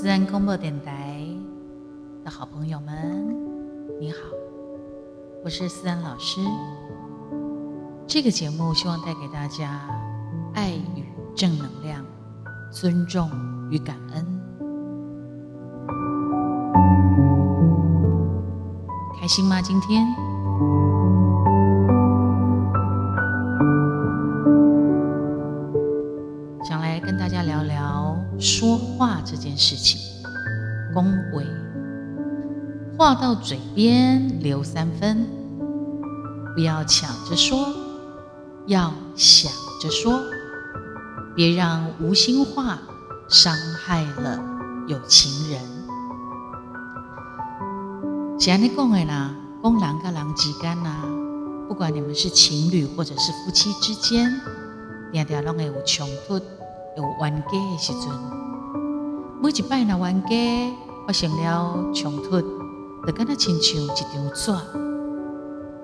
自然广播电台的好朋友们，你好，我是思安老师。这个节目希望带给大家爱与正能量、尊重与感恩。开心吗？今天？事情。恭维，话到嘴边留三分，不要抢着说，要想着说，别让无心话伤害了有情人。是安尼讲的啦，讲人跟人之间呐，不管你们是情侣或者是夫妻之间，定定拢会有冲突、有冤家的时阵。每一摆若冤家发生了冲突，就敢若亲像一张纸，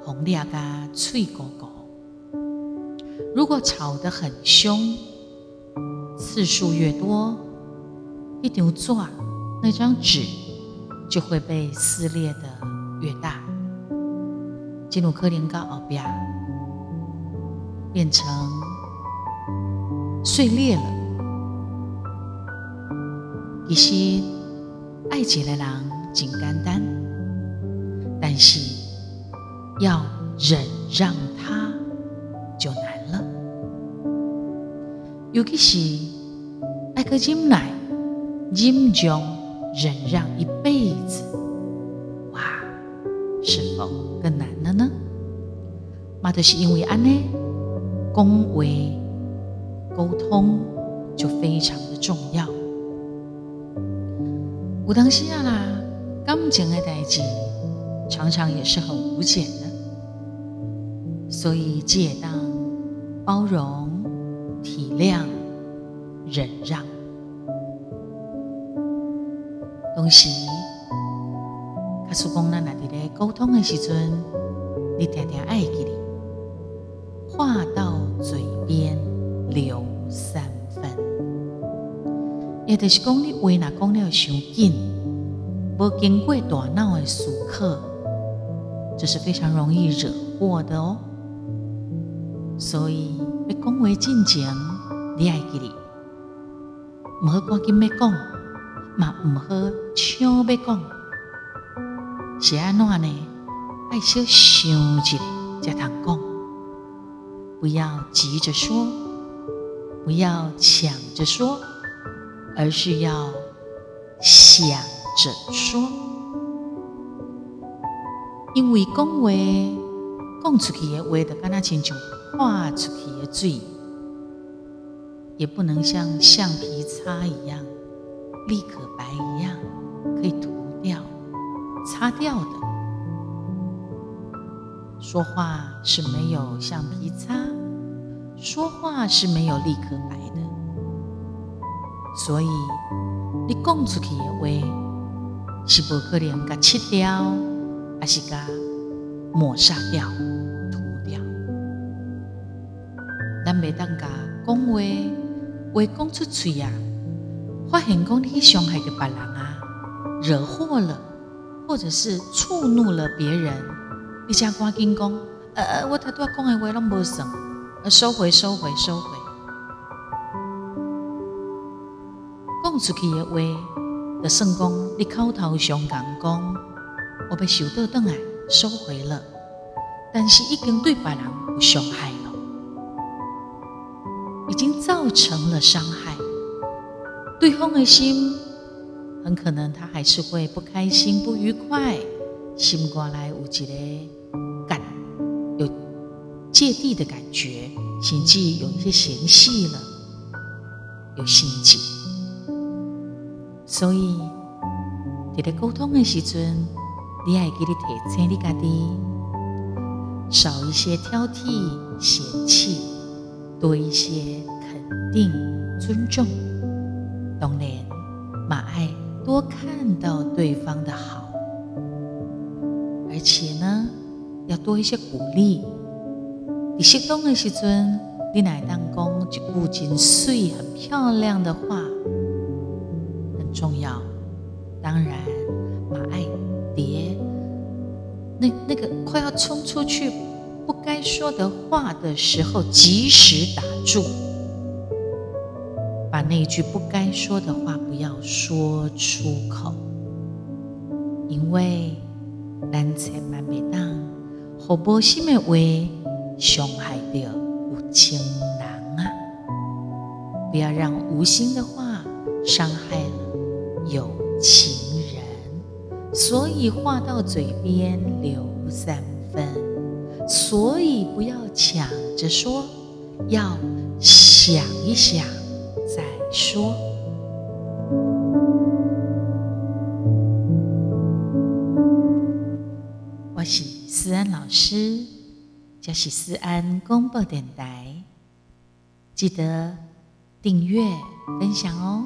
红裂甲脆糊糊。如果吵得很凶，次数越多，一张纸那张纸就会被撕裂的越大。进入可能到后边，变成碎裂了。其实爱一个人真简单，但是要忍让他就难了。尤其是爱个忍耐、忍让、忍让一辈子，哇，是否更难了呢？嘛，就是因为安呢，恭维沟通就非常的重要。有当时啊啦，感情的代志常常也是很无解的，所以借当包容、体谅、忍让。东西，卡叔讲咱若伫咧沟通的时阵，你定定爱记哩，话到嘴边留三。也就是讲，你话若讲了伤紧，无经过大脑的思考，这是非常容易惹祸的哦。所以要讲话进前，你爱记哩，唔好赶紧要讲，嘛唔好抢要讲，是安怎呢？爱小想一下才通讲，不要急着说，不要抢着说。而是要想着说，因为讲话讲出去的话，就跟他亲像画出去的水，也不能像橡皮擦一样立可白一样可以涂掉、擦掉的。说话是没有橡皮擦，说话是没有立可白的。所以，你讲出去的话是不可能甲切掉，还是甲抹杀掉、涂掉。咱袂当甲讲话，话讲出去啊，发现讲你伤害着别人啊，惹祸了，或者是触怒了别人，你才赶紧讲，呃呃，我头拄仔讲的话拢无算，收回，收回，收回。讲出去的话，就算讲你口头上讲讲，我被受到当来收回了，但是已经对别人有伤害了，已经造成了伤害。对方的心很可能他还是会不开心、不愉快，心过来有一个感有芥蒂的感觉，甚至有一些嫌隙了，有心结。所以，在咧沟通的时阵，你爱记得提醒你家己，少一些挑剔、嫌弃，多一些肯定、尊重。当然，马爱多看到对方的好，而且呢，要多一些鼓励。你适当的时阵，你乃当讲一句真水、很漂亮的话。重要。当然马爱蝶那那个快要冲出去不该说的话的时候，及时打住，把那一句不该说的话不要说出口，因为咱千万别当好波心的话伤害到有情人啊！不要让无心的话伤害有情人，所以话到嘴边留三分，所以不要抢着说，要想一想再说。我是思安老师，这是思安公播电台，记得订阅分享哦。